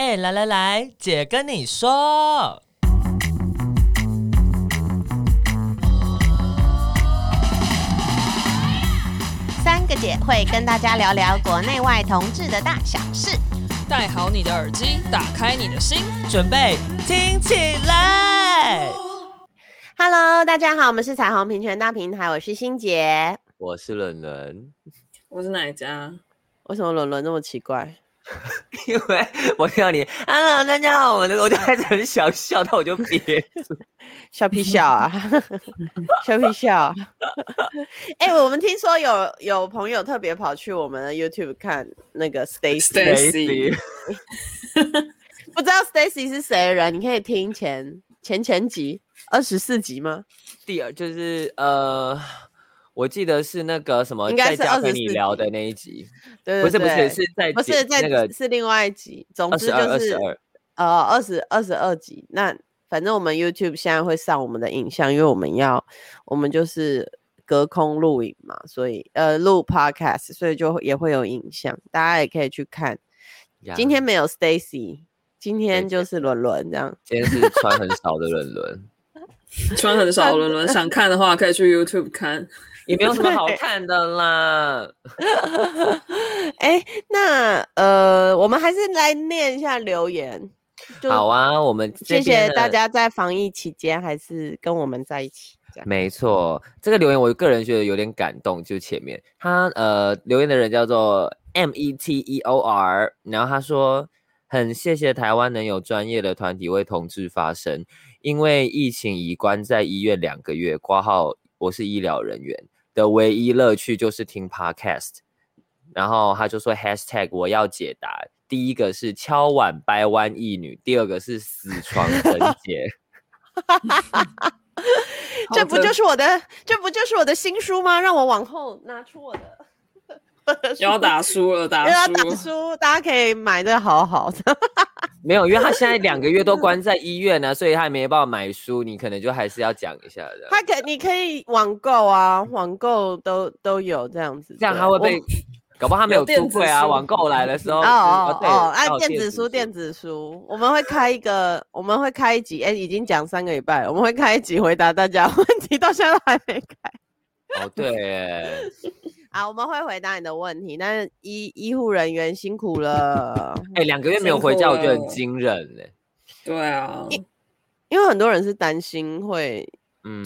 哎，来来来，姐跟你说，三个姐会跟大家聊聊国内外同志的大小事。戴好你的耳机，打开你的心，准备听起来。Hello，大家好，我们是彩虹平权大平台，我是欣姐，我是伦伦，我是哪一家？为什么伦伦那么奇怪？因为我听到你啊，大家好，我我就开始很想笑，但我就憋住，笑屁笑啊，笑屁笑。哎、欸，我们听说有有朋友特别跑去我们的 YouTube 看那个 Stacy，不知道 Stacy 是谁的人，你可以听前前前集。二十四集吗？第二就是呃，我记得是那个什么，应该是二跟你聊的那一集，对，对，对，不是不是是在不是在那个是另外一集，总之就是呃二十二十二集。那反正我们 YouTube 现在会上我们的影像，因为我们要我们就是隔空录影嘛，所以呃录 Podcast，所以就也会有影像，大家也可以去看。今天没有 Stacy，今天就是伦伦这样，今天是穿很少的伦伦。穿很少，伦伦 想看的话可以去 YouTube 看，也没有什么好看的啦。哎、欸，那呃，我们还是来念一下留言。好啊，我们谢谢大家在防疫期间还是跟我们在一起。没错，这个留言我个人觉得有点感动，就前面他呃留言的人叫做 M E T E O R，然后他说很谢谢台湾能有专业的团体为同志发声。因为疫情已关在医院两个月，挂号我是医疗人员的唯一乐趣就是听 podcast。然后他就说 hashtag 我要解答，第一个是敲碗掰弯一女，第二个是死床成结。这不就是我的，这不就是我的新书吗？让我往后拿出我的。要打输了，打书，要打书，大家可以买的好好的。没有，因为他现在两个月都关在医院呢、啊，所以他也没办法买书。你可能就还是要讲一下的。他可，你可以网购啊，网购都都有这样子。这样他会被，搞不好他没有书柜啊。网购来的时候，哦哦哦，按电子书，电子书，我们会开一个，我们会开一集，哎，已经讲三个礼拜了，我们会开一集回答大家问题，到现在都还没开。哦，对。啊，我们会回答你的问题，但是医医护人员辛苦了。哎、欸，两个月没有回家，我觉得很惊人嘞。对啊，因因为很多人是担心会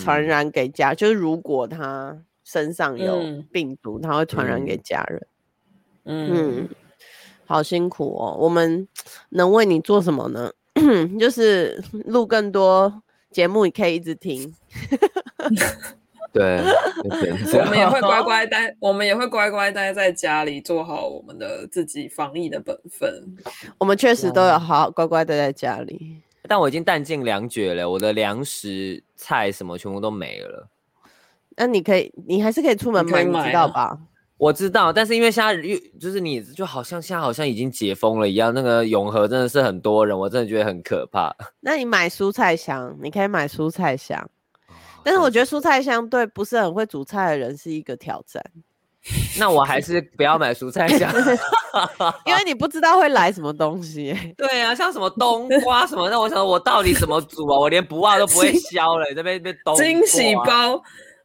传染给家，嗯、就是如果他身上有病毒，嗯、他会传染给家人。嗯，嗯，好辛苦哦。我们能为你做什么呢？就是录更多节目，你可以一直听。对，我们也会 乖乖待，我们也会乖乖待在家里，做好我们的自己防疫的本分。我们确实都有好好乖乖待在家里，但我已经弹尽粮绝了，我的粮食菜什么全部都没了。那你可以，你还是可以出门买，你知道吧？我知道，但是因为现在又就是你就好像现在好像已经解封了一样，那个永和真的是很多人，我真的觉得很可怕。那你买蔬菜箱，你可以买蔬菜箱。但是我觉得蔬菜相对不是很会煮菜的人是一个挑战。那我还是不要买蔬菜箱，因为你不知道会来什么东西。对啊，像什么冬瓜什么，那我想我到底怎么煮啊？我连不辣都不会削了，这边边冬瓜惊喜包，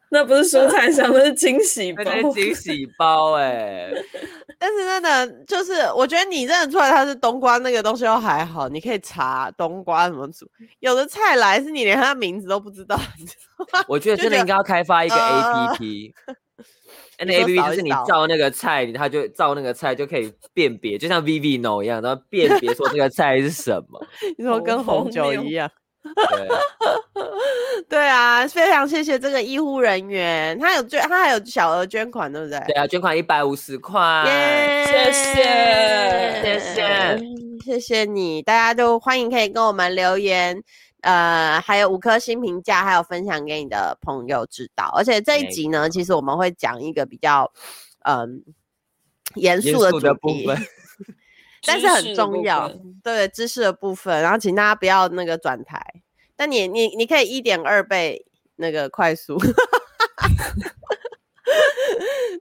那不是蔬菜箱，那是惊喜包，惊喜包 哎、欸。但是真的就是，我觉得你认得出来它是冬瓜那个东西都还好，你可以查冬瓜怎么煮。有的菜来是你连它的名字都不知道，你知道吗？我觉得真的应该要开发一个 APP，那 APP 就是你照那个菜，它就照那个菜就可以辨别，就像 Vivino 一样，然后辨别说这个菜是什么。你说跟红酒一样。对，对啊，非常谢谢这个医护人员，他有捐，他还有小额捐款，对不对？对啊，捐款一百五十块，yeah, 谢谢，谢谢，谢谢你，大家都欢迎可以跟我们留言，呃，还有五颗星评价，还有分享给你的朋友知道。而且这一集呢，其实我们会讲一个比较嗯严肃的主题。但是很重要，对知识的部分，然后请大家不要那个转台。但你你你可以一点二倍那个快速，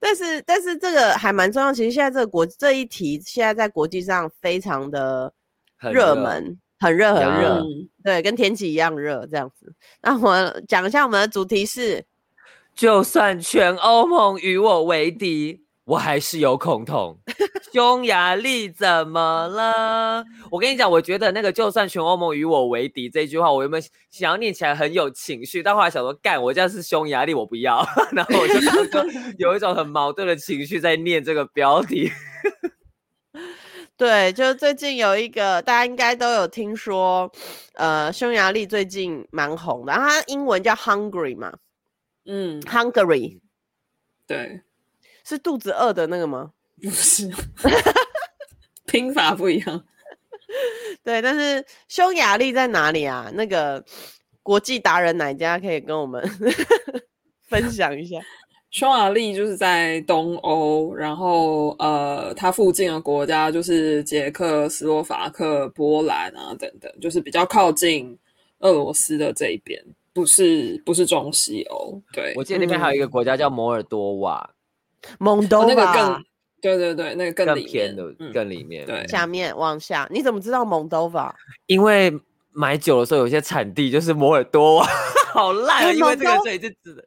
但是但是这个还蛮重要。其实现在这个国这一题现在在国际上非常的很热门，很热很热，嗯对，跟天气一样热这样子。那我讲一下我们的主题是，就算全欧盟与我为敌。我还是有恐同，匈牙利怎么了？我跟你讲，我觉得那个就算全欧盟与我为敌这句话，我原本想要念起来很有情绪，但后来想说，干，我这样是匈牙利，我不要。然后我就有一种很矛盾的情绪在念这个标题。对，就最近有一个大家应该都有听说，呃，匈牙利最近蛮红的，它英文叫 Hungary 嘛，嗯，Hungary，对。是肚子饿的那个吗？不是，拼法不一样。对，但是匈牙利在哪里啊？那个国际达人哪家可以跟我们分享一下？匈牙利就是在东欧，然后呃，它附近的国家就是捷克斯洛伐克、波兰啊等等，就是比较靠近俄罗斯的这一边，不是不是中西欧。对，我记得那边还有一个国家叫摩尔多瓦。蒙多瓦、哦、那个更对对对，那个更，更偏的、嗯、更里面。对，下面往下，你怎么知道蒙多瓦？因为买酒的时候有些产地就是摩尔多瓦，好烂啊！因为这个水是指的。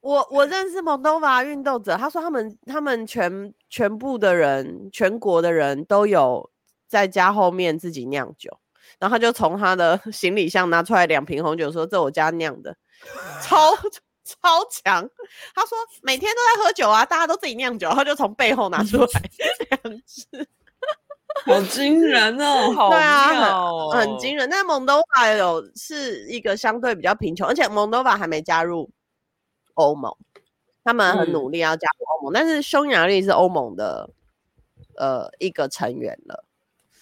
我我认识蒙多瓦运动者，他说他们他们全全部的人，全国的人都有在家后面自己酿酒，然后他就从他的 行李箱拿出来两瓶红酒，说这我家酿的，超。超强，他说每天都在喝酒啊，大家都自己酿酒，然后就从背后拿出来两支，好惊人哦！好对啊，哦很很惊人。但蒙多瓦有是一个相对比较贫穷，而且蒙多瓦还没加入欧盟，他们很努力要加入欧盟，嗯、但是匈牙利是欧盟的呃一个成员了，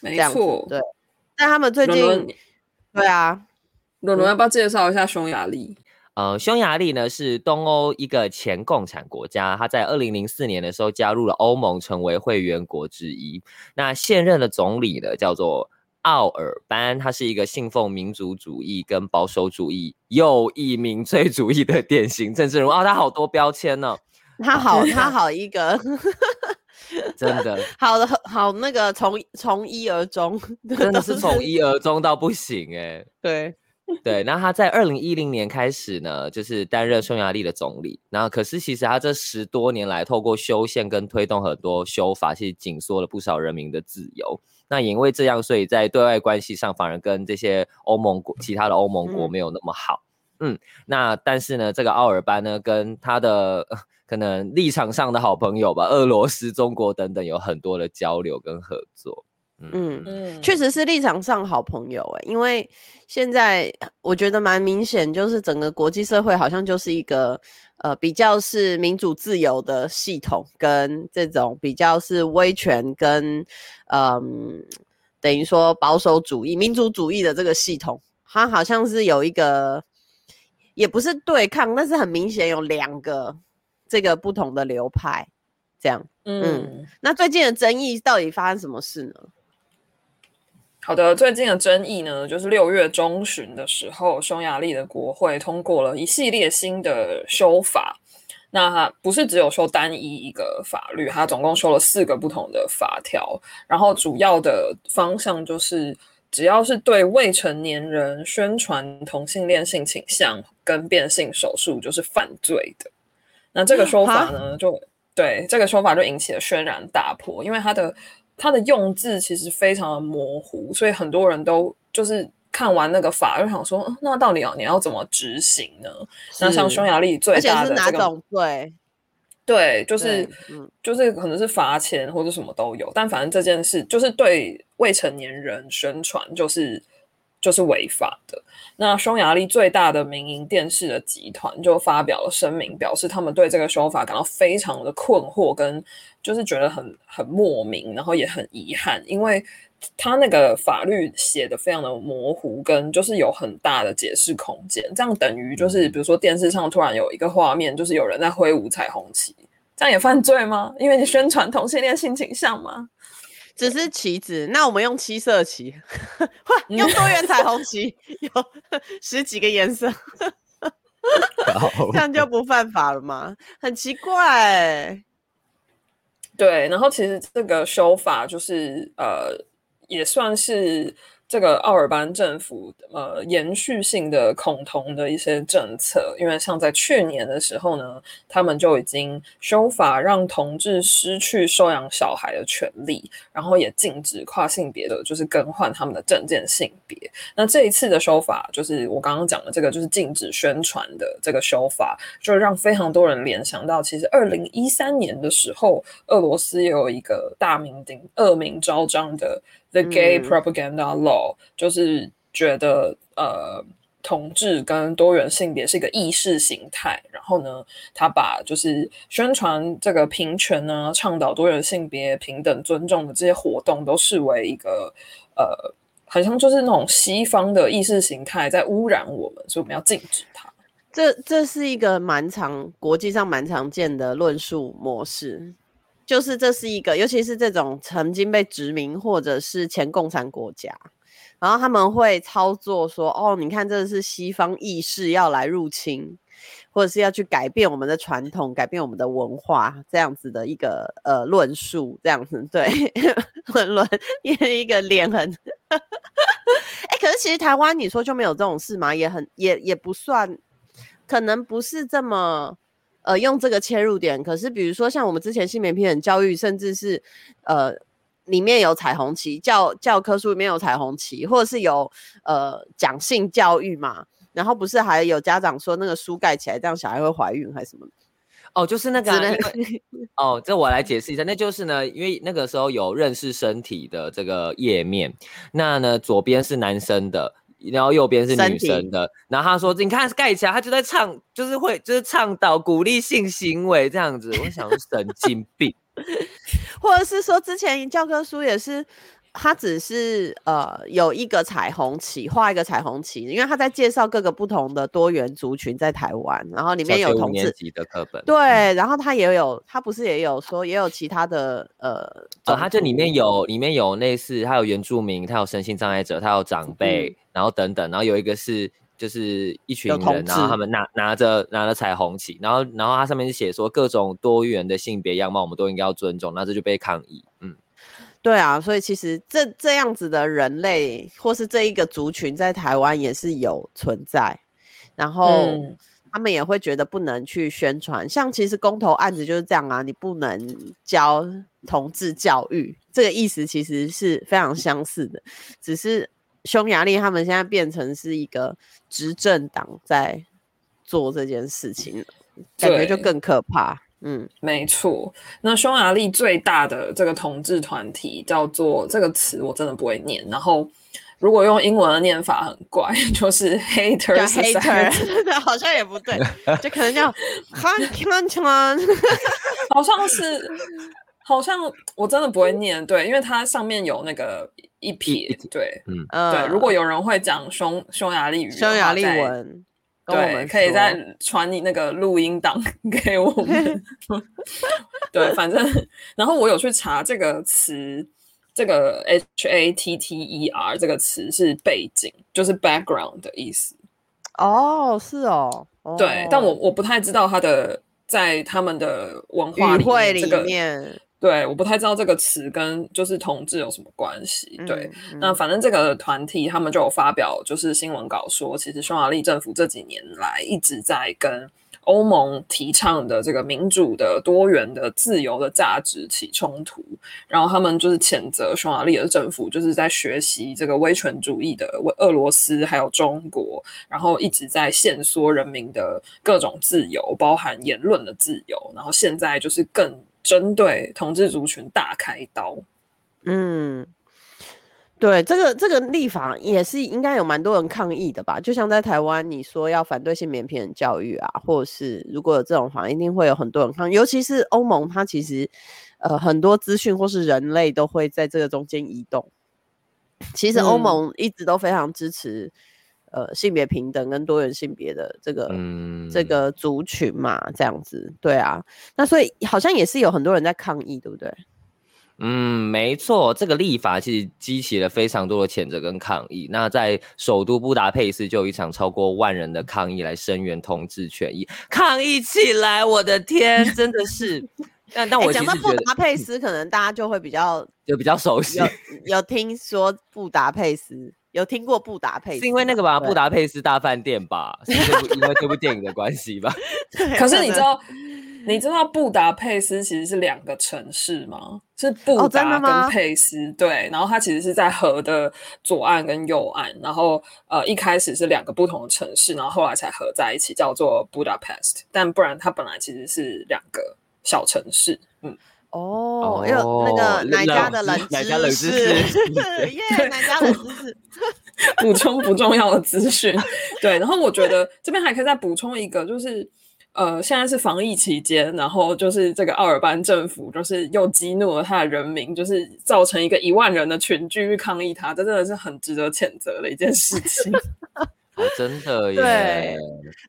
没错，对。但他们最近，伦伦对啊，伦伦要不要介绍一下匈牙利？呃，匈牙利呢是东欧一个前共产国家，它在二零零四年的时候加入了欧盟，成为会员国之一。那现任的总理呢叫做奥尔班，他是一个信奉民族主义跟保守主义、右翼民粹主义的典型政治人物。哦，他好多标签呢、哦，他好，他好一个，真的好的好那个从从一而终，真的是从一而终到不行哎，对。对，那他在二零一零年开始呢，就是担任匈牙利的总理。然后，可是其实他这十多年来，透过修宪跟推动很多修法，其实紧缩了不少人民的自由。那也因为这样，所以在对外关系上，反而跟这些欧盟国、其他的欧盟国没有那么好。嗯，嗯，那但是呢，这个奥尔班呢，跟他的可能立场上的好朋友吧，俄罗斯、中国等等，有很多的交流跟合作。嗯嗯，确实是立场上好朋友哎，因为现在我觉得蛮明显，就是整个国际社会好像就是一个呃比较是民主自由的系统，跟这种比较是威权跟嗯等于说保守主义、民族主义的这个系统，它好像是有一个也不是对抗，但是很明显有两个这个不同的流派这样。嗯，嗯，那最近的争议到底发生什么事呢？好的，最近的争议呢，就是六月中旬的时候，匈牙利的国会通过了一系列新的修法。那它不是只有修单一一个法律，它总共修了四个不同的法条。然后主要的方向就是，只要是对未成年人宣传同性恋性倾向跟变性手术，就是犯罪的。那这个说法呢，就对这个说法就引起了轩然大波，因为它的。它的用字其实非常的模糊，所以很多人都就是看完那个法，就想说，那到底要你要怎么执行呢？那像匈牙利最大的这种罪？对，就是嗯，就是可能是罚钱或者什么都有，但反正这件事就是对未成年人宣传，就是就是违法的。那匈牙利最大的民营电视的集团就发表了声明，表示他们对这个修法感到非常的困惑，跟就是觉得很很莫名，然后也很遗憾，因为他那个法律写的非常的模糊，跟就是有很大的解释空间。这样等于就是，比如说电视上突然有一个画面，就是有人在挥舞彩虹旗，这样也犯罪吗？因为你宣传同性恋性倾向吗？只是棋子，那我们用七色棋，用多元彩虹 旗，有 十几个颜色，这样就不犯法了吗？很奇怪、欸。对，然后其实这个修法就是呃，也算是。这个奥尔班政府呃延续性的恐同的一些政策，因为像在去年的时候呢，他们就已经修法让同志失去收养小孩的权利，然后也禁止跨性别的就是更换他们的证件性别。那这一次的修法，就是我刚刚讲的这个，就是禁止宣传的这个修法，就让非常多人联想到，其实二零一三年的时候，俄罗斯也有一个大名鼎恶名昭彰的。The Gay Propaganda Law、嗯、就是觉得呃，同志跟多元性别是一个意识形态，然后呢，他把就是宣传这个平权呢，倡导多元性别平等尊重的这些活动，都视为一个呃，好像就是那种西方的意识形态在污染我们，所以我们要禁止它。这这是一个蛮常国际上蛮常见的论述模式。就是这是一个，尤其是这种曾经被殖民或者是前共产国家，然后他们会操作说：“哦，你看，这是西方意识要来入侵，或者是要去改变我们的传统，改变我们的文化，这样子的一个呃论述，这样子对，论论一一个脸很，哎、可是其实台湾你说就没有这种事吗？也很也也不算，可能不是这么。”呃，用这个切入点，可是比如说像我们之前性别平等教育，甚至是呃里面有彩虹旗，教教科书里面有彩虹旗，或者是有呃讲性教育嘛，然后不是还有家长说那个书盖起来，这样小孩会怀孕还是什么？哦，就是那个、啊、哦，这我来解释一下，那就是呢，因为那个时候有认识身体的这个页面，那呢左边是男生的。然后右边是女生的，然后他说：“你看盖起来，他就在倡，就是会，就是倡导鼓励性行为这样子。”我想神经病，或者是说之前教科书也是，他只是呃有一个彩虹旗，画一个彩虹旗，因为他在介绍各个不同的多元族群在台湾，然后里面有同志的课本，对，然后他也有，他不是也有说也有其他的呃，哦，他这里面有里面有类似，他有原住民，他有身心障碍者，他有长辈。嗯然后等等，然后有一个是就是一群人，然后他们拿拿着拿着彩虹旗，然后然后它上面是写说各种多元的性别样貌，我们都应该要尊重，那这就被抗议。嗯，对啊，所以其实这这样子的人类或是这一个族群在台湾也是有存在，然后他们也会觉得不能去宣传，嗯、像其实公投案子就是这样啊，你不能教同志教育，这个意思其实是非常相似的，只是。匈牙利他们现在变成是一个执政党在做这件事情，感觉就更可怕。嗯，没错。那匈牙利最大的这个同志团体叫做这个词，我真的不会念。然后如果用英文的念法很怪，就是 hater hater，好像也不对，就可能叫 han 好像是，好像我真的不会念。对，因为它上面有那个。一撇，对，嗯，对，如果有人会讲匈匈牙利语，匈牙利文，对，可以再传你那个录音档 给我们。对，反正，然后我有去查这个词，这个 H A T T E R 这个词是背景，就是 background 的意思。哦，是哦，对，但我我不太知道它的在他们的文化里面。对，我不太知道这个词跟就是同志有什么关系。对，嗯嗯、那反正这个团体他们就有发表就是新闻稿说，其实匈牙利政府这几年来一直在跟欧盟提倡的这个民主的、多元的、自由的价值起冲突。然后他们就是谴责匈牙利的政府就是在学习这个威权主义的俄罗斯还有中国，然后一直在限缩人民的各种自由，包含言论的自由。然后现在就是更。针对同志族群大开刀，嗯，对，这个这个立法也是应该有蛮多人抗议的吧？就像在台湾，你说要反对性别平等教育啊，或者是如果有这种法，一定会有很多人抗议。尤其是欧盟，它其实呃很多资讯或是人类都会在这个中间移动。其实欧盟一直都非常支持。呃，性别平等跟多元性别的这个、嗯、这个族群嘛，这样子，对啊，那所以好像也是有很多人在抗议，对不对？嗯，没错，这个立法其实激起了非常多的谴责跟抗议。那在首都布达佩斯就有一场超过万人的抗议来声援同志权益，抗议起来！我的天，真的是。但但我讲到布达佩斯，可能大家就会比较就比较熟悉。有有听说布达佩斯，有听过布达佩斯，是因为那个吧？布达佩斯大饭店吧？是这部因为这部电影的关系吧？可是你知道？你知道布达佩斯其实是两个城市吗？是布达跟佩斯，哦、对。然后它其实是在河的左岸跟右岸。然后呃，一开始是两个不同的城市，然后后来才合在一起，叫做 Budapest。但不然它本来其实是两个小城市。嗯，哦，有、哦、那个奶家的冷知识？耶，奶家冷知识？补充不重要的资讯。对，然后我觉得这边还可以再补充一个，就是。呃，现在是防疫期间，然后就是这个奥尔班政府就是又激怒了他的人民，就是造成一个一万人的群聚去抗议他，这真的是很值得谴责的一件事情。哦，真的耶！对，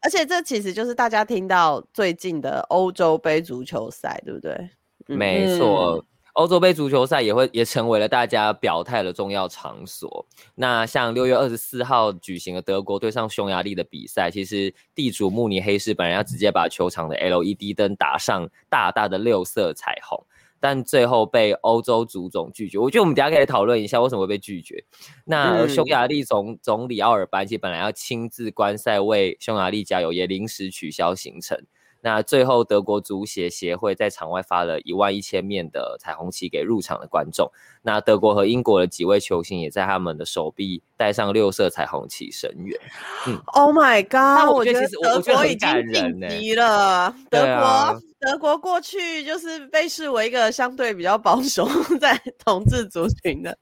而且这其实就是大家听到最近的欧洲杯足球赛，对不对？嗯、没错。欧洲杯足球赛也会也成为了大家表态的重要场所。那像六月二十四号举行的德国对上匈牙利的比赛，其实地主慕尼黑市本来要直接把球场的 LED 灯打上大大的六色彩虹，但最后被欧洲足总拒绝。我觉得我们等下可以讨论一下为什么会被拒绝。那匈牙利总总理奥尔班其实本来要亲自观赛为匈牙利加油，也临时取消行程。那最后，德国足协协会在场外发了一万一千面的彩虹旗给入场的观众。那德国和英国的几位球星也在他们的手臂戴上六色彩虹旗神援。嗯，Oh my God！我觉得其实德国已经晋级了，德国。德国过去就是被视为一个相对比较保守 在统治族群的，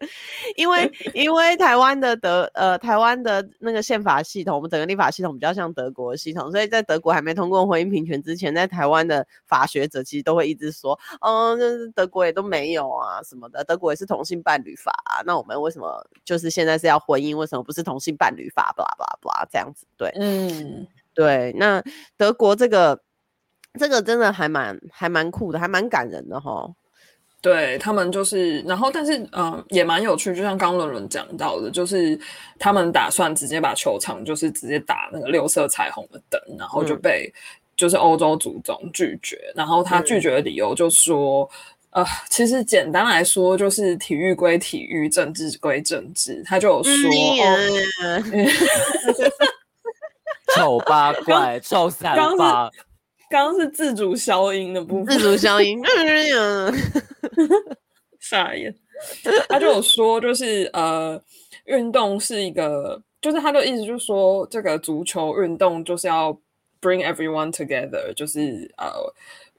因为 因为台湾的德呃台湾的那个宪法系统，我们整个立法系统比较像德国的系统，所以在德国还没通过婚姻平权之前，在台湾的法学者其实都会一直说，嗯，就是德国也都没有啊什么的，德国也是同性伴侣法啊，那我们为什么就是现在是要婚姻，为什么不是同性伴侣法？blah blah blah 这样子，对，嗯，对，那德国这个。这个真的还蛮还蛮酷的，还蛮感人的哈。对他们就是，然后但是嗯、呃，也蛮有趣，就像刚伦伦讲到的，就是他们打算直接把球场就是直接打那个六色彩虹的灯，然后就被就是欧洲足总拒绝。嗯、然后他拒绝的理由就说，嗯、呃，其实简单来说就是体育归体育，政治归政治。他就有说，丑 八怪，臭三八。刚刚是自主消音的部分，自主消音，傻眼。他就有说，就是呃，运动是一个，就是他的意思，就是说，这个足球运动就是要 bring everyone together，就是呃，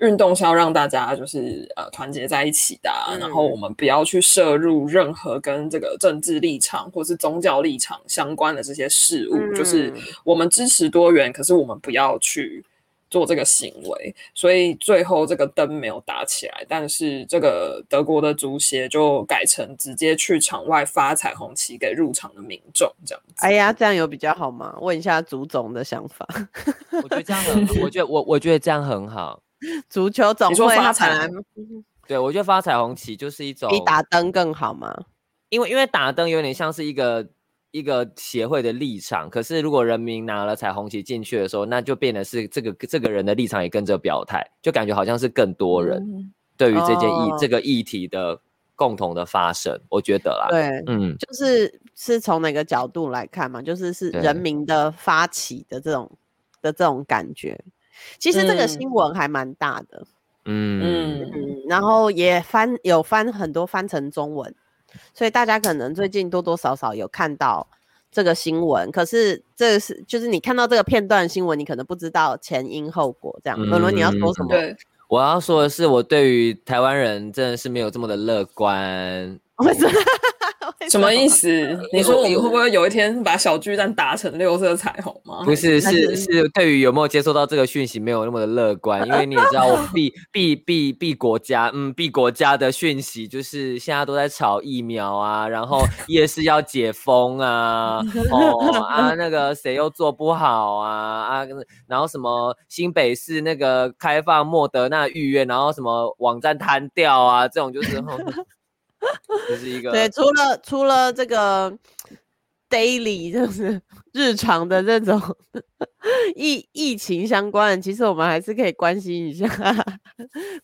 运动是要让大家就是呃团结在一起的，啊，嗯、然后我们不要去涉入任何跟这个政治立场或是宗教立场相关的这些事物，嗯、就是我们支持多元，可是我们不要去。做这个行为，所以最后这个灯没有打起来，但是这个德国的足协就改成直接去场外发彩虹旗给入场的民众，这样子。哎呀，这样有比较好吗？问一下足总的想法。我觉得这样很，我觉得我我觉得这样很好。足球总会发彩，对，我觉得发彩虹旗就是一种比打灯更好吗？因为因为打灯有点像是一个。一个协会的立场，可是如果人民拿了彩虹旗进去的时候，那就变得是这个这个人的立场也跟着表态，就感觉好像是更多人对于这件议、嗯、这个议题的共同的发生，我觉得啦，对，嗯，就是是从哪个角度来看嘛，就是是人民的发起的这种的这种感觉。其实这个新闻还蛮大的，嗯嗯，然后也翻有翻很多翻成中文。所以大家可能最近多多少少有看到这个新闻，可是这是就是你看到这个片段新闻，你可能不知道前因后果。这样，伦伦、嗯、你要说什么？对，我要说的是，我对于台湾人真的是没有这么的乐观。为什么？什么意思？你说我们会不会有一天把小巨蛋打成六色彩虹吗？不是，是是对于有没有接收到这个讯息没有那么的乐观，因为你也知道，我避避避避国家，嗯，避国家的讯息就是现在都在炒疫苗啊，然后夜市要解封啊，哦啊，那个谁又做不好啊啊，然后什么新北市那个开放莫德纳预约，然后什么网站瘫掉啊，这种就是。这是一个对，除了除了这个 daily 就是 日常的这种 疫疫情相关的，其实我们还是可以关心一下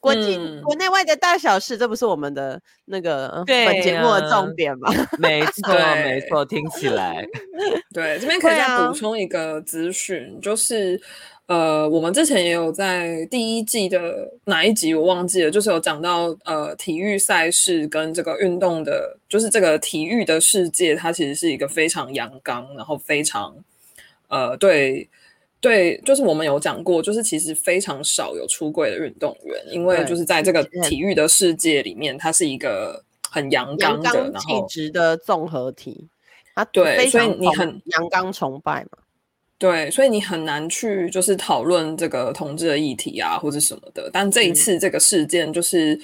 国际、嗯、国内外的大小事，这不是我们的那个本节目的重点吗？没错，没错，听起来对。这边可以再补充一个资讯，就是。呃，我们之前也有在第一季的哪一集我忘记了，就是有讲到呃体育赛事跟这个运动的，就是这个体育的世界，它其实是一个非常阳刚，然后非常呃对对，就是我们有讲过，就是其实非常少有出柜的运动员，因为就是在这个体育的世界里面，它是一个很阳刚的然后气质的综合体，啊，对，所以你很阳刚崇拜嘛。对，所以你很难去就是讨论这个同志的议题啊，或者什么的。但这一次这个事件，就是、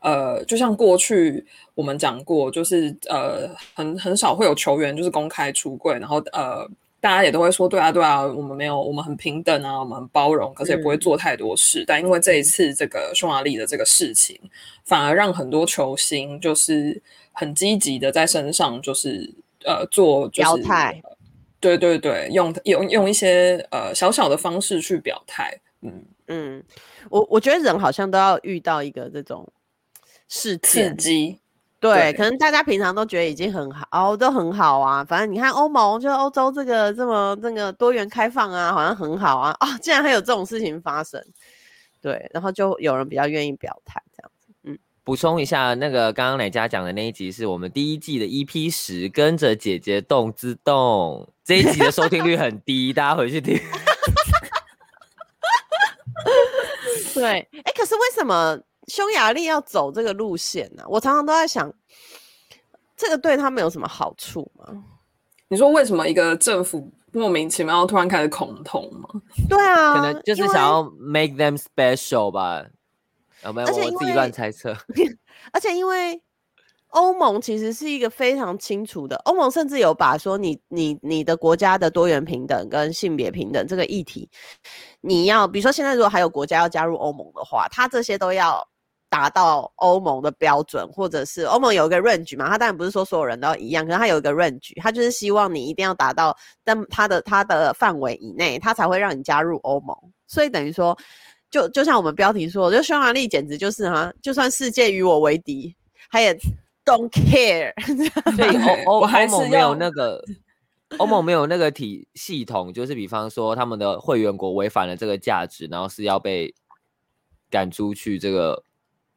嗯、呃，就像过去我们讲过，就是呃，很很少会有球员就是公开出柜，然后呃，大家也都会说，对啊，对啊，我们没有，我们很平等啊，我们很包容，可是也不会做太多事。嗯、但因为这一次这个匈牙利的这个事情，反而让很多球星就是很积极的在身上就是呃做就是。表态对对对，用用用一些呃小小的方式去表态，嗯。嗯，我我觉得人好像都要遇到一个这种事刺激，对，对，可能大家平常都觉得已经很好，哦，都很好啊，反正你看欧盟就欧洲这个这么这个多元开放啊，好像很好啊，啊、哦，竟然还有这种事情发生，对，然后就有人比较愿意表态。补充一下，那个刚刚哪家讲的那一集是我们第一季的 EP 十，跟着姐姐动之动这一集的收听率很低，大家回去听。对，哎、欸，可是为什么匈牙利要走这个路线呢、啊？我常常都在想，这个对他们有什么好处吗？你说为什么一个政府莫名其妙突然开始恐同吗？对啊，可能就是想要 make them special 吧。有没有？我自己乱猜测。而且因为欧盟其实是一个非常清楚的，欧盟甚至有把说你你你的国家的多元平等跟性别平等这个议题，你要比如说现在如果还有国家要加入欧盟的话，它这些都要达到欧盟的标准，或者是欧盟有一个 range 嘛，它当然不是说所有人都一样，可是它有一个 range，它就是希望你一定要达到，但它的它的范围以内，它才会让你加入欧盟。所以等于说。就就像我们标题说，我觉得匈牙利简直就是哈，就算世界与我为敌，他也 don't care。所以欧欧欧盟没有那个欧盟没有那个体系统，就是比方说他们的会员国违反了这个价值，然后是要被赶出去这个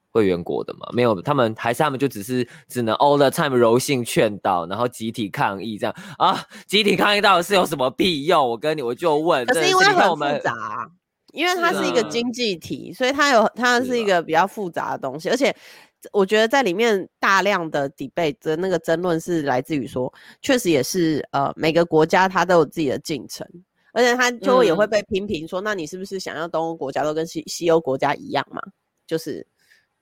会员国的嘛？没有，他们还是他们就只是只能 all the time 柔性劝导，然后集体抗议这样啊？集体抗议到底是有什么屁用？我跟你我就问，可是因为很复杂。因为它是一个经济体，所以它有它是一个比较复杂的东西，而且我觉得在里面大量的 debate 的那个争论是来自于说，确实也是呃每个国家它都有自己的进程，而且它就也会被批评说，那你是不是想要东欧国家都跟西西欧国家一样嘛？就是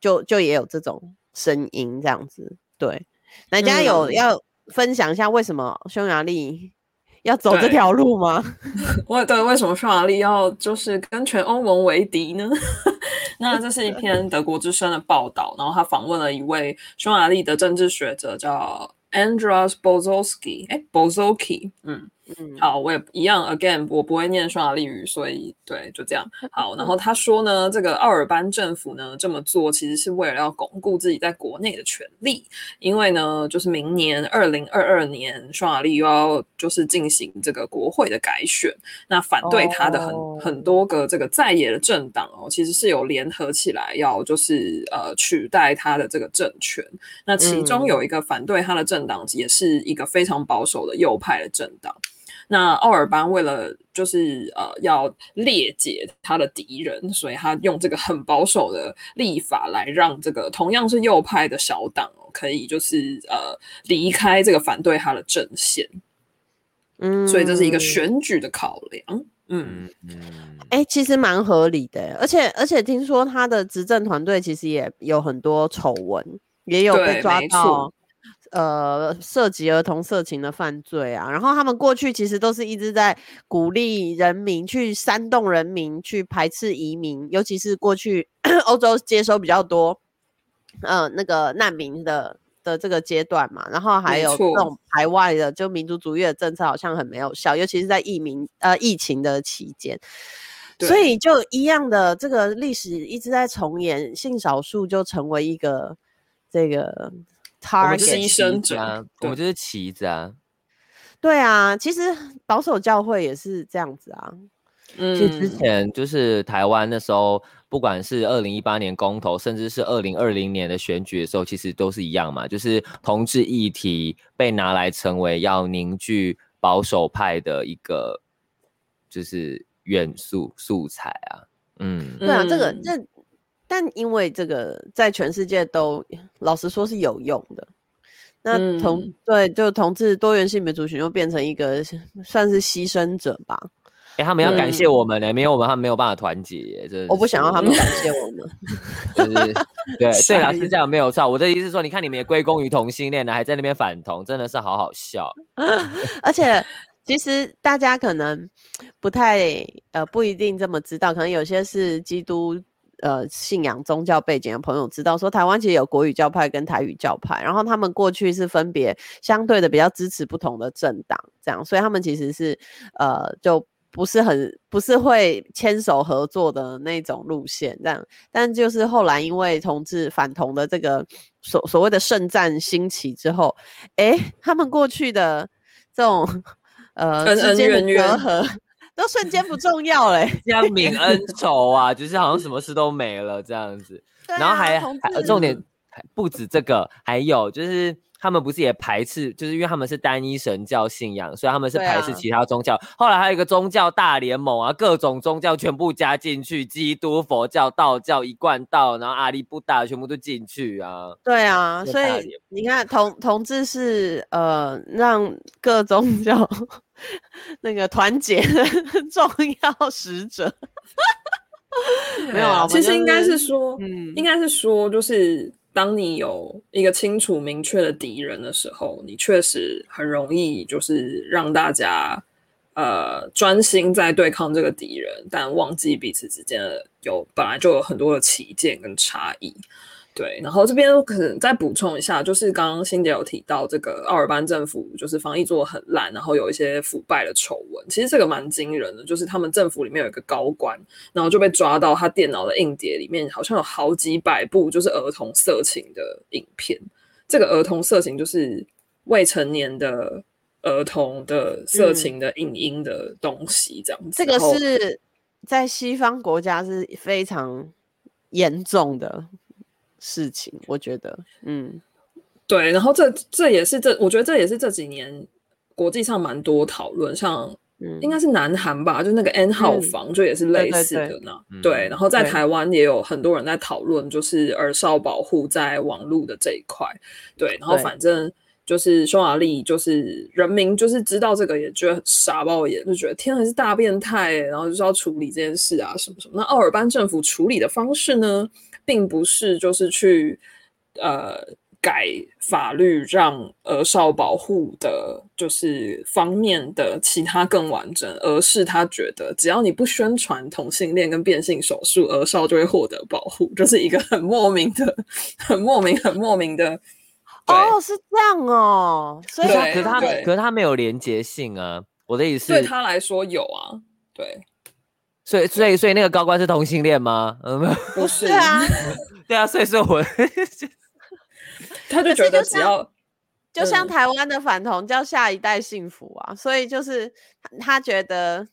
就就也有这种声音这样子。对，哪家有要分享一下为什么匈牙利？要走这条路吗？为对，为什么匈牙利要就是跟全欧盟为敌呢？那这是一篇德国之声的报道，然后他访问了一位匈牙利的政治学者，叫 Andras Bozowski，哎，Bozowski，嗯。嗯，好，我也一样。Again，我不会念匈牙利语，所以对，就这样。好，然后他说呢，这个奥尔班政府呢这么做，其实是为了要巩固自己在国内的权利。因为呢，就是明年二零二二年，匈牙利又要就是进行这个国会的改选，那反对他的很、oh. 很多个这个在野的政党哦，其实是有联合起来要就是呃取代他的这个政权。那其中有一个反对他的政党，也是一个非常保守的右派的政党。那奥尔班为了就是呃要列解他的敌人，所以他用这个很保守的立法来让这个同样是右派的小党哦，可以就是呃离开这个反对他的阵线。嗯，所以这是一个选举的考量。嗯嗯，哎、欸，其实蛮合理的，而且而且听说他的执政团队其实也有很多丑闻，也有被抓到。呃，涉及儿童色情的犯罪啊，然后他们过去其实都是一直在鼓励人民去煽动人民去排斥移民，尤其是过去 欧洲接收比较多呃那个难民的的这个阶段嘛，然后还有这种排外的就民族主义的政策好像很没有效，尤其是在疫民呃疫情的期间，所以就一样的这个历史一直在重演，性少数就成为一个这个 target 牺牲者，我们就是棋子啊。对啊，其实保守教会也是这样子啊。嗯，其实之前就是台湾那时候，不管是二零一八年公投，甚至是二零二零年的选举的时候，其实都是一样嘛，就是同志议题被拿来成为要凝聚保守派的一个就是元素素材啊。嗯，对啊，这个这，但因为这个在全世界都老实说是有用的。那同、嗯、对，就同志多元性别族群又变成一个算是牺牲者吧。哎、欸，他们要感谢我们呢、欸，没有我们他们没有办法团结。这我不想要他们感谢我们。就是对 对啦，是这样没有错。我的意思是说，你看你们也归功于同性恋呢，还在那边反同，真的是好好笑。而且其实大家可能不太呃不一定这么知道，可能有些是基督。呃，信仰宗教背景的朋友知道，说台湾其实有国语教派跟台语教派，然后他们过去是分别相对的比较支持不同的政党，这样，所以他们其实是呃就不是很不是会牵手合作的那种路线，这样。但就是后来因为同志反同的这个所所谓的圣战兴起之后，哎，他们过去的这种 呃之间的隔阂。都瞬间不重要嘞，将泯恩仇啊，就是好像什么事都没了这样子。啊、然后还还重点不止这个，还有就是他们不是也排斥，就是因为他们是单一神教信仰，所以他们是排斥其他宗教。啊、后来还有一个宗教大联盟啊，各种宗教全部加进去，基督、佛教、道教一贯道，然后阿里不达全部都进去啊。对啊，所以你看同同志是呃让各宗教。那个团结的 重要使者，没有啊。其实应该是说，嗯，应该是说，就是当你有一个清楚明确的敌人的时候，你确实很容易就是让大家呃专心在对抗这个敌人，但忘记彼此之间的有本来就有很多的起见跟差异。对，然后这边可能再补充一下，就是刚刚欣姐有提到这个奥尔班政府就是防疫做的很烂，然后有一些腐败的丑闻。其实这个蛮惊人的，就是他们政府里面有一个高官，然后就被抓到他电脑的硬碟里面，好像有好几百部就是儿童色情的影片。这个儿童色情就是未成年的儿童的色情的影音的东西，这样子。嗯，这个是在西方国家是非常严重的。事情，我觉得，嗯，对，然后这这也是这，我觉得这也是这几年国际上蛮多讨论，像，应该是南韩吧，嗯、就那个 N 号房，嗯、就也是类似的呢。对，对，对，对，然后在台湾也有很多人在讨论，就是儿少保护在网络的这一块。对，然后反正就是匈牙利，就是人民就是知道这个，也觉得很傻爆眼，就觉得天哪，是大变态，然后就是要处理这件事啊，什么什么。那奥尔班政府处理的方式呢？并不是就是去呃改法律让儿少保护的，就是方面的其他更完整，而是他觉得只要你不宣传同性恋跟变性手术，儿少就会获得保护，就是一个很莫名的、很莫名、很莫名的。哦，是这样哦，所以可是他可是他没有连结性啊。我的意思对他来说有啊，对。所以，所以，所以那个高官是同性恋吗？嗯，不是啊，对啊，所以说我，他就觉得只要，就像台湾的反同叫下一代幸福啊，嗯、所以就是他觉得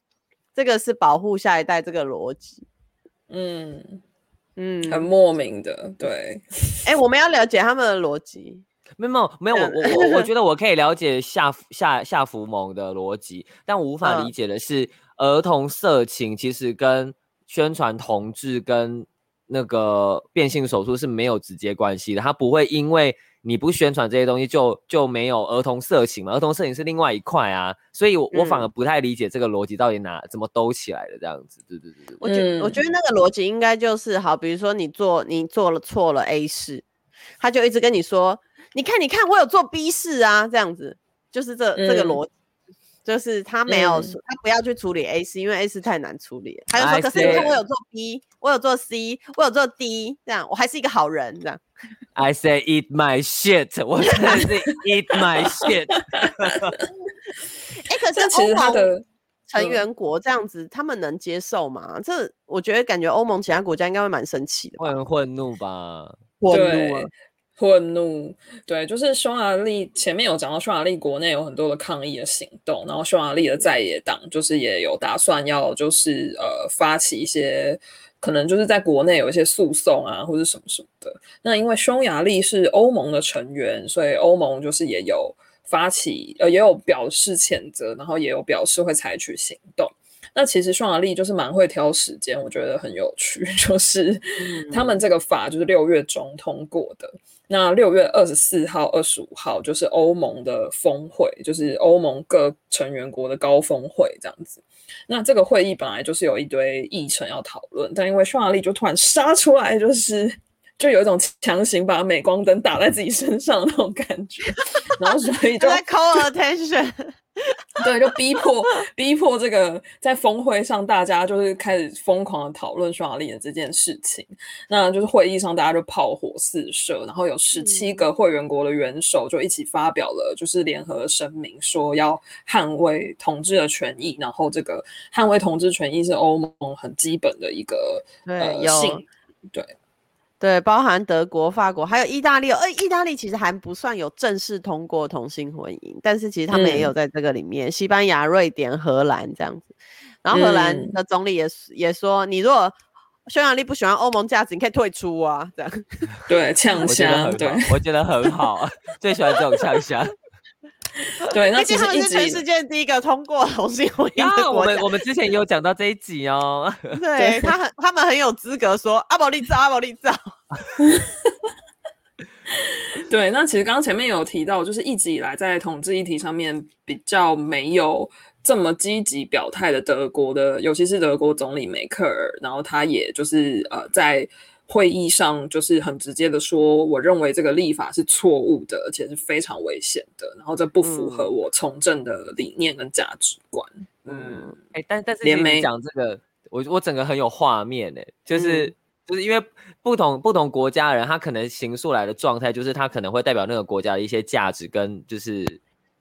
这个是保护下一代这个逻辑，嗯。嗯，很莫名的，对。哎、欸，我们要了解他们的逻辑，没有没有，我我我我觉得我可以了解下下下福蒙的逻辑，但我无法理解的是。嗯儿童色情其实跟宣传同志跟那个变性手术是没有直接关系的，它不会因为你不宣传这些东西就就没有儿童色情嘛？儿童色情是另外一块啊，所以我我反而不太理解这个逻辑到底哪怎么兜起来的这样子。对对对对，我觉得我觉得那个逻辑应该就是好，比如说你做你做了错了 A 事，他就一直跟你说，你看你看我有做 B 事啊，这样子就是这、嗯、这个逻辑。就是他没有，嗯、他不要去处理 A C，，因为 A 四太难处理。他就说：“可是你看，我有做 B，我有做 C，我有做 D，这样我还是一个好人。”这样 I say eat my shit，我真的是 eat my shit。哎，可是其实他的成员国这样子，他们能接受吗？这我觉得感觉欧盟其他国家应该会蛮生气的，会很愤怒吧？愤怒啊！愤怒，对，就是匈牙利前面有讲到匈牙利国内有很多的抗议的行动，然后匈牙利的在野党就是也有打算要就是呃发起一些可能就是在国内有一些诉讼啊或者什么什么的。那因为匈牙利是欧盟的成员，所以欧盟就是也有发起呃也有表示谴责，然后也有表示会采取行动。那其实匈牙利就是蛮会挑时间，我觉得很有趣，就是他们这个法就是六月中通过的。那六月二十四号、二十五号就是欧盟的峰会，就是欧盟各成员国的高峰会这样子。那这个会议本来就是有一堆议程要讨论，但因为匈牙利就突然杀出来，就是就有一种强行把镁光灯打在自己身上的那种感觉，然后所以就在 call attention。对，就逼迫逼迫这个在峰会上，大家就是开始疯狂的讨论匈牙利的这件事情。那就是会议上，大家就炮火四射，然后有十七个会员国的元首就一起发表了就是联合声明，说要捍卫同志的权益。然后这个捍卫同志权益是欧盟很基本的一个呃性对。对，包含德国、法国，还有意大利。呃，意大利其实还不算有正式通过同性婚姻，但是其实他们也有在这个里面。嗯、西班牙、瑞典、荷兰这样子。然后荷兰的总理也、嗯、也说，你如果匈牙利不喜欢欧盟价值，你可以退出啊，这样。对，呛香，对，我觉得很好，最喜欢这种呛声。对，那其实他们是全世界第一个通过同性婚姻的国家。我们我们之前也有讲到这一集哦。对他很，他们很有资格说阿宝利照，阿宝利照。对，那其实刚刚前面有提到，就是一直以来在同治议题上面比较没有这么积极表态的德国的，尤其是德国总理梅克尔，然后他也就是呃在。会议上就是很直接的说，我认为这个立法是错误的，而且是非常危险的，然后这不符合我从政的理念跟价值观。嗯，哎、欸，但但是连没讲这个，我我整个很有画面哎，就是、嗯、就是因为不同不同国家的人，他可能行出来的状态，就是他可能会代表那个国家的一些价值跟就是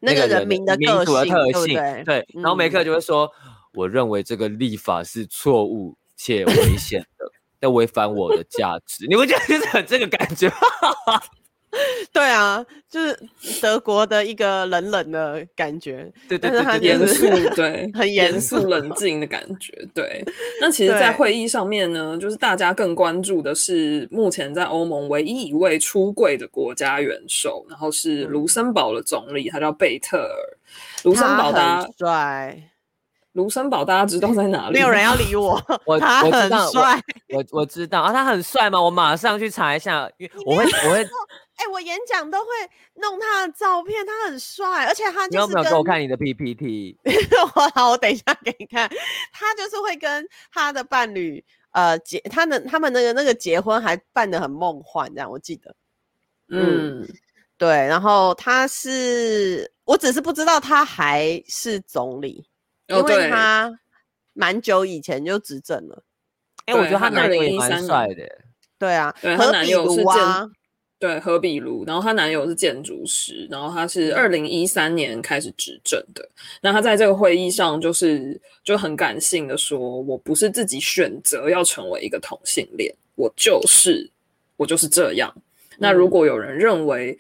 那个人，民的民族的特性，对，对，对。然后梅克就会说、嗯，我认为这个立法是错误且危险的。要违反我的价值，你不觉得就是很这个感觉吗？对啊，就是德国的一个冷冷的感觉，对对对，很严肃，对，很严肃冷静的感觉，对。那其实，在会议上面呢，就是大家更关注的是目前在欧盟唯一一位出柜的国家元首，然后是卢森堡的总理，他叫贝特尔。卢森堡他很帅。卢森堡大家知道在哪里？没有人要理我。我他很帅，我我，我知道啊，他很帅吗？我马上去查一下，因为我会我会。哎、欸，我演讲都会弄他的照片，他很帅，而且他就是。你有没有给我看你的 PPT？我好，我等一下给你看。他就是会跟他的伴侣呃结，他的他们那个那个结婚还办得很梦幻，这样我记得。嗯，嗯对。然后他是，我只是不知道他还是总理。因为他蛮久以前就执政了，哎、欸，我觉得他男友也蛮帅的，对啊，对，他男友是建，对，何比卢，然后她男友是建筑师，然后他是二零一三年开始执政的，那他在这个会议上就是就很感性的说，我不是自己选择要成为一个同性恋，我就是我就是这样，那如果有人认为。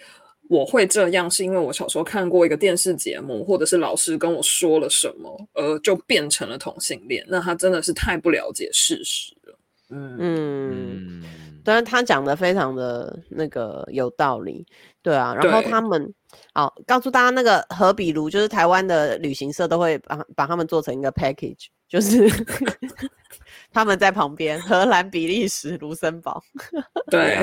我会这样，是因为我小时候看过一个电视节目，或者是老师跟我说了什么，而就变成了同性恋。那他真的是太不了解事实了。嗯嗯，当然他讲的非常的那个有道理，对啊。然后他们，好告诉大家，那个和比如就是台湾的旅行社都会把把他们做成一个 package，就是。他们在旁边，荷兰、比利时、卢森堡。对，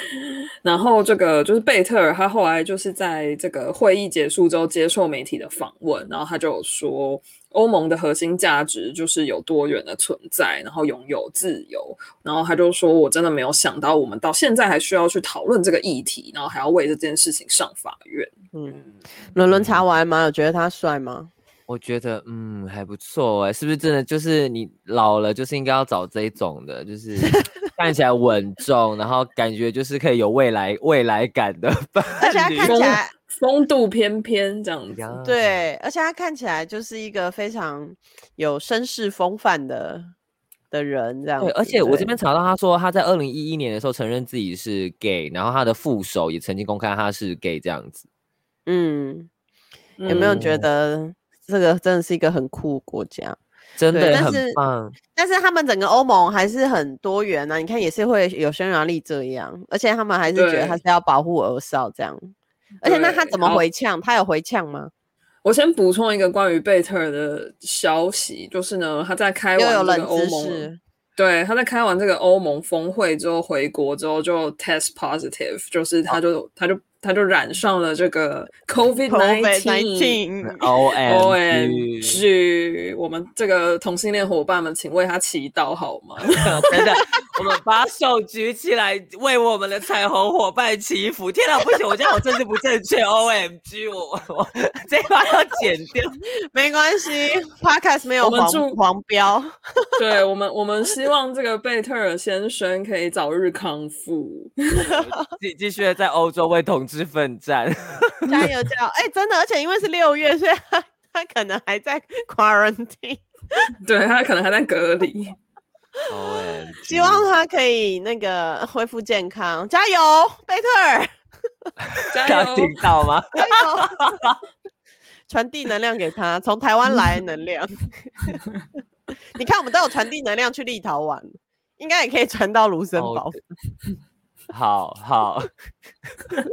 然后这个就是贝特尔，他后来就是在这个会议结束之后接受媒体的访问，然后他就说，欧盟的核心价值就是有多元的存在，然后拥有自由。然后他就说，我真的没有想到，我们到现在还需要去讨论这个议题，然后还要为这件事情上法院。嗯，伦伦查完吗？有觉得他帅吗？我觉得嗯还不错哎，是不是真的就是你老了就是应该要找这一种的，就 是看起来稳重，然后感觉就是可以有未来未来感的伴侣，而且他看起来风度翩翩这样子。对，而且他看起来就是一个非常有绅士风范的的人这样。对，而且我这边查到他说他在二零一一年的时候承认自己是 gay，然后他的副手也曾经公开他是 gay 这样子。嗯，有没有觉得？这个真的是一个很酷的国家，真的很棒。但是他们整个欧盟还是很多元呢、啊。你看，也是会有匈牙利这样，而且他们还是觉得他是要保护儿少这样。而且那他怎么回呛？他有回呛吗？我先补充一个关于贝特尔的消息，就是呢，他在开完这个欧盟，对，他在开完这个欧盟峰会之后回国之后就 test positive，就是他就、哦、他就。他就染上了这个 COVID nineteen，O M G，我们这个同性恋伙伴们，请为他祈祷好吗？等等，我们把手举起来，为我们的彩虹伙伴祈福。天哪，不行，我这样我政治不正确，O M G，我我，我这一把要剪掉，没关系，Podcast 没有黄黄标。对我们，我们希望这个贝特尔先生可以早日康复，继继续在欧洲为同。之奋战，加油加油！哎、欸，真的，而且因为是六月，所以他他可能还在 quarantine，对他可能还在隔离。希望他可以那个恢复健康，加油，贝特尔！加油！听到吗？传递能量给他，从台湾来能量。你看，我们都有传递能量去立陶宛，应该也可以传到卢森堡。Oh, 好好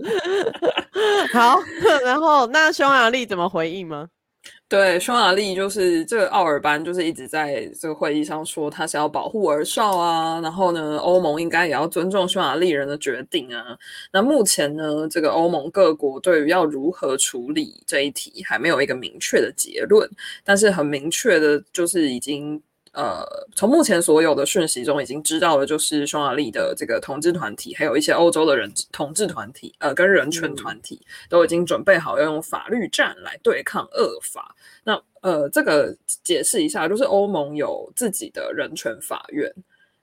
好，然后那匈牙利怎么回应吗？对，匈牙利就是这个奥尔班，就是一直在这个会议上说他是要保护儿少啊，然后呢，欧盟应该也要尊重匈牙利人的决定啊。那目前呢，这个欧盟各国对于要如何处理这一题还没有一个明确的结论，但是很明确的就是已经。呃，从目前所有的讯息中，已经知道了，就是匈牙利的这个同志团体，还有一些欧洲的人同志团体，呃，跟人权团体，都已经准备好要用法律战来对抗恶法。那呃，这个解释一下，就是欧盟有自己的人权法院。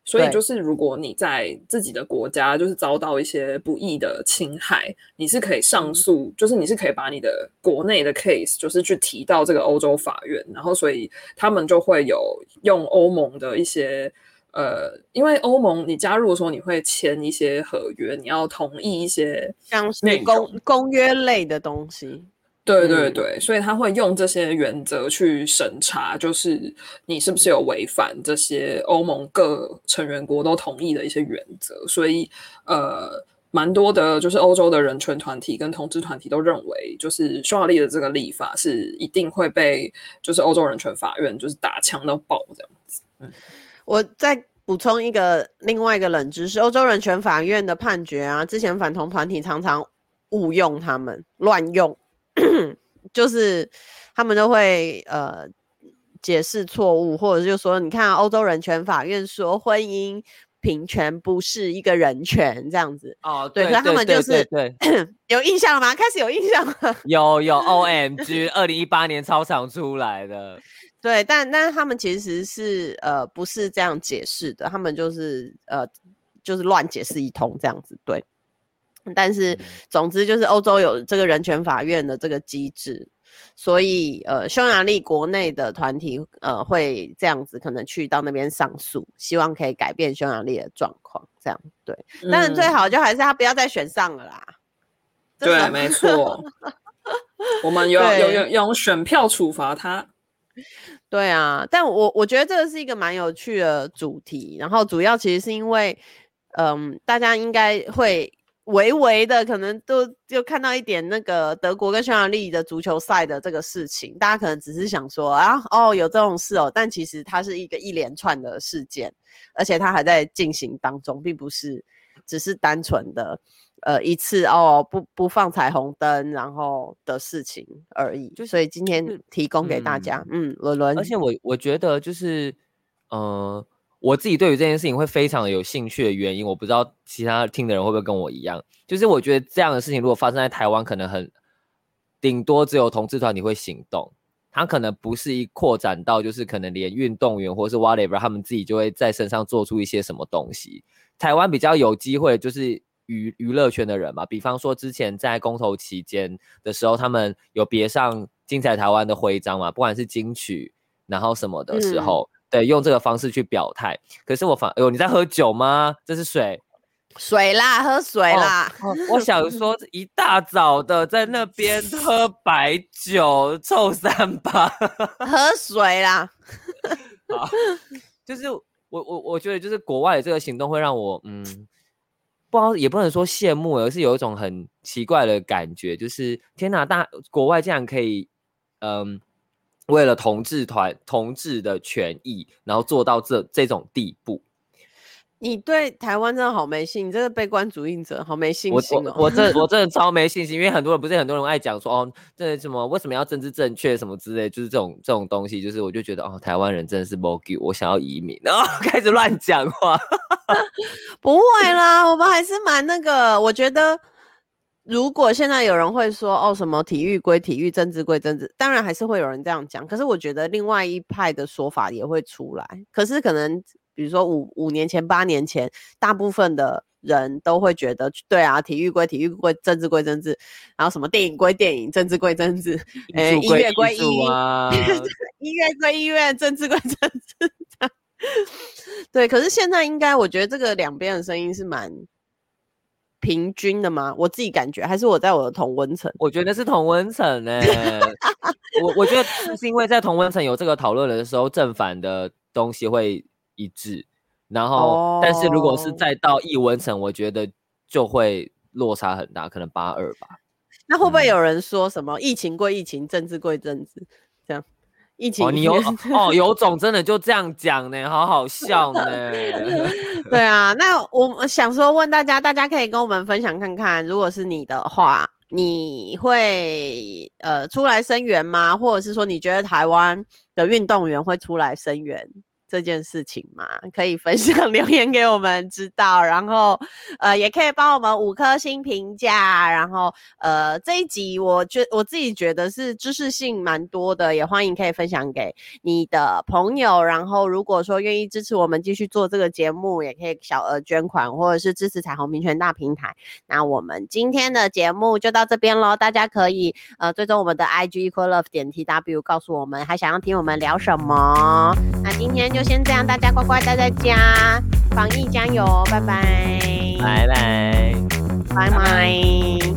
所以就是，如果你在自己的国家就是遭到一些不义的侵害，你是可以上诉，就是你是可以把你的国内的 case 就是去提到这个欧洲法院，然后所以他们就会有用欧盟的一些呃，因为欧盟你加入的时候你会签一些合约，你要同意一些像是公公约类的东西。对对对，所以他会用这些原则去审查，就是你是不是有违反这些欧盟各成员国都同意的一些原则。所以，呃，蛮多的，就是欧洲的人权团体跟同志团体都认为，就是匈牙利的这个立法是一定会被就是欧洲人权法院就是打枪到爆这样子。嗯，我再补充一个另外一个冷知识，欧洲人权法院的判决啊，之前反同团体常常误用他们，乱用。就是他们都会呃解释错误，或者就说，你看欧洲人权法院说婚姻平权不是一个人权这样子哦，对，所以他们就是对，有印象了吗？开始有印象了，有有 OMG，二零一八年超常出来的，对，但但他们其实是呃不是这样解释的，他们就是呃就是乱解释一通这样子，对。但是，总之就是欧洲有这个人权法院的这个机制，所以呃，匈牙利国内的团体呃会这样子可能去到那边上诉，希望可以改变匈牙利的状况。这样对，当然最好就还是他不要再选上了啦。嗯、对，没错，我们有 有有用选票处罚他。对啊，但我我觉得这个是一个蛮有趣的主题，然后主要其实是因为嗯、呃，大家应该会。微微的可能都就看到一点那个德国跟匈牙利的足球赛的这个事情，大家可能只是想说啊，哦，有这种事哦，但其实它是一个一连串的事件，而且它还在进行当中，并不是只是单纯的呃一次哦不不放彩虹灯然后的事情而已。就所以今天提供给大家，嗯，伦伦，而且我我觉得就是呃。我自己对于这件事情会非常有兴趣的原因，我不知道其他听的人会不会跟我一样，就是我觉得这样的事情如果发生在台湾，可能很顶多只有同志团体会行动，它可能不是一扩展到就是可能连运动员或是 whatever 他们自己就会在身上做出一些什么东西。台湾比较有机会就是娱娱乐圈的人嘛，比方说之前在公投期间的时候，他们有别上精彩台湾的徽章嘛，不管是金曲然后什么的时候，嗯、对，用这个方式去表态。可是我反，哎呦，你在喝酒吗？这是水。水啦，喝水啦！哦哦、我想说，一大早的在那边喝白酒，臭三八，喝水啦。好，就是我我我觉得，就是国外的这个行动会让我，嗯，不知道也不能说羡慕，而是有一种很奇怪的感觉，就是天哪，大国外竟然可以，嗯，为了同志团同志的权益，然后做到这这种地步。你对台湾真的好没信心，你这个悲观主义者好没信心哦！我我，我真 我真的超没信心，因为很多人不是很多人爱讲说哦，这什么为什么要政治正确什么之类，就是这种这种东西，就是我就觉得哦，台湾人真的是没救，我想要移民，然 后开始乱讲话。不会啦，我们还是蛮那个。我觉得如果现在有人会说哦，什么体育归体育，政治归政治，当然还是会有人这样讲。可是我觉得另外一派的说法也会出来，可是可能。比如说五五年前、八年前，大部分的人都会觉得，对啊，体育归体育，归政治归政治，然后什么电影归电影，政治归政治，哎，音乐归音乐，音乐归音乐，政治归政治。对，可是现在应该，我觉得这个两边的声音是蛮平均的吗，我自己感觉，还是我在我的同温层，我觉得是同温层呢。我我觉得是因为在同温层有这个讨论的时候，正反的东西会。一致，然后，oh. 但是如果是再到异温层，我觉得就会落差很大，可能八二吧。那会不会有人说什么“疫情归疫情，政治归政治”这样？疫情，哦，你有 哦，有种真的就这样讲呢，好好笑呢。对啊，那我想说问大家，大家可以跟我们分享看看，如果是你的话，你会呃出来声援吗？或者是说，你觉得台湾的运动员会出来声援？这件事情嘛，可以分享 留言给我们知道，然后呃，也可以帮我们五颗星评价，然后呃，这一集我觉我自己觉得是知识性蛮多的，也欢迎可以分享给你的朋友。然后如果说愿意支持我们继续做这个节目，也可以小额捐款或者是支持彩虹民权大平台。那我们今天的节目就到这边喽，大家可以呃追踪我们的 IG equal love 点 tw，告诉我们还想要听我们聊什么。那今天就。先这样，大家乖乖待在家，防疫加油，拜拜，拜拜，拜拜。